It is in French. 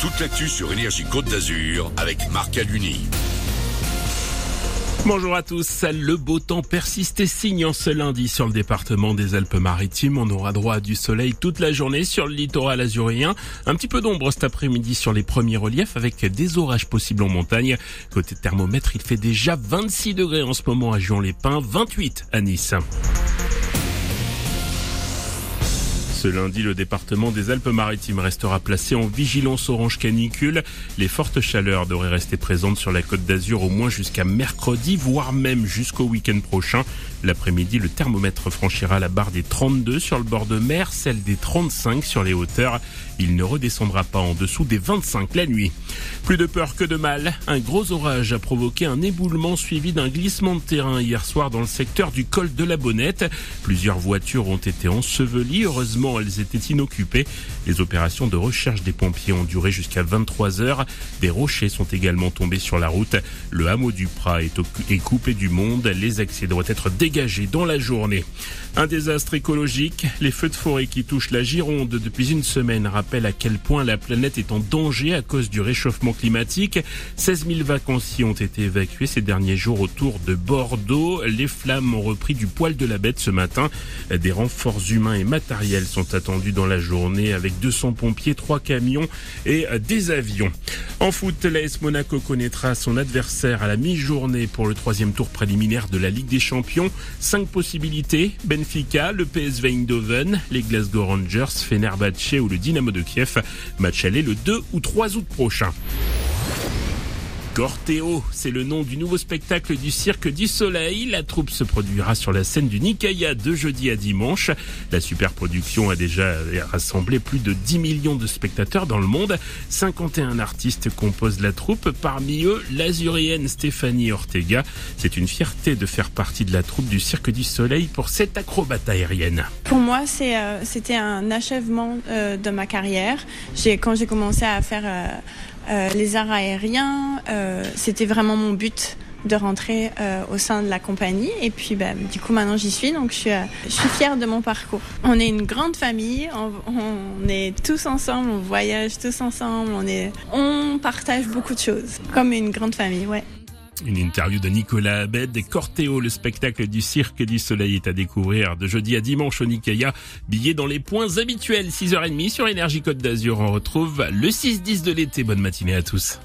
toute l'actu sur Énergie Côte d'Azur avec Marc Aluni. Bonjour à tous. Le beau temps persiste et signe en ce lundi sur le département des Alpes-Maritimes. On aura droit à du soleil toute la journée sur le littoral azurien. Un petit peu d'ombre cet après-midi sur les premiers reliefs avec des orages possibles en montagne. Côté thermomètre, il fait déjà 26 degrés en ce moment à Gion-les-Pins, 28 à Nice. Ce lundi, le département des Alpes-Maritimes restera placé en vigilance orange canicule. Les fortes chaleurs devraient rester présentes sur la côte d'Azur au moins jusqu'à mercredi, voire même jusqu'au week-end prochain. L'après-midi, le thermomètre franchira la barre des 32 sur le bord de mer, celle des 35 sur les hauteurs. Il ne redescendra pas en dessous des 25 la nuit. Plus de peur que de mal, un gros orage a provoqué un éboulement suivi d'un glissement de terrain hier soir dans le secteur du col de la Bonnette. Plusieurs voitures ont été ensevelies. Heureusement, elles étaient inoccupées. Les opérations de recherche des pompiers ont duré jusqu'à 23 heures. Des rochers sont également tombés sur la route. Le hameau du Prat est, est coupé du monde. Les accès doivent être dégagés dans la journée. Un désastre écologique. Les feux de forêt qui touchent la Gironde depuis une semaine rappelle à quel point la planète est en danger à cause du réchauffement climatique. 16 000 vacanciers ont été évacués ces derniers jours autour de Bordeaux. Les flammes ont repris du poil de la bête ce matin. Des renforts humains et matériels sont attendus dans la journée avec 200 pompiers, 3 camions et des avions. En foot, l'AS Monaco connaîtra son adversaire à la mi-journée pour le troisième tour préliminaire de la Ligue des Champions. Cinq possibilités. Benfica, le PSV Eindhoven, les Glasgow Rangers, Fenerbahce ou le Dynamo de Kiev. Match aller le 2 ou 3 août prochain. Corteo, c'est le nom du nouveau spectacle du Cirque du Soleil. La troupe se produira sur la scène du Nikaya de jeudi à dimanche. La superproduction a déjà rassemblé plus de 10 millions de spectateurs dans le monde. 51 artistes composent la troupe, parmi eux l'azurienne Stéphanie Ortega. C'est une fierté de faire partie de la troupe du Cirque du Soleil pour cette acrobate aérienne. Pour moi, euh, c'était un achèvement euh, de ma carrière. Quand j'ai commencé à faire euh, les arts aériens, c'était vraiment mon but de rentrer au sein de la compagnie. Et puis, bah, du coup, maintenant j'y suis, donc je suis, je suis fière de mon parcours. On est une grande famille, on, on, est tous ensemble, on voyage tous ensemble, on, est, on partage beaucoup de choses, comme une grande famille, ouais. Une interview de Nicolas Abed des Cortéo, le spectacle du Cirque du Soleil est à découvrir de jeudi à dimanche au Nikaya. Billet dans les points habituels, 6h30 sur Énergie Côte d'Azur. On retrouve le 6-10 de l'été. Bonne matinée à tous.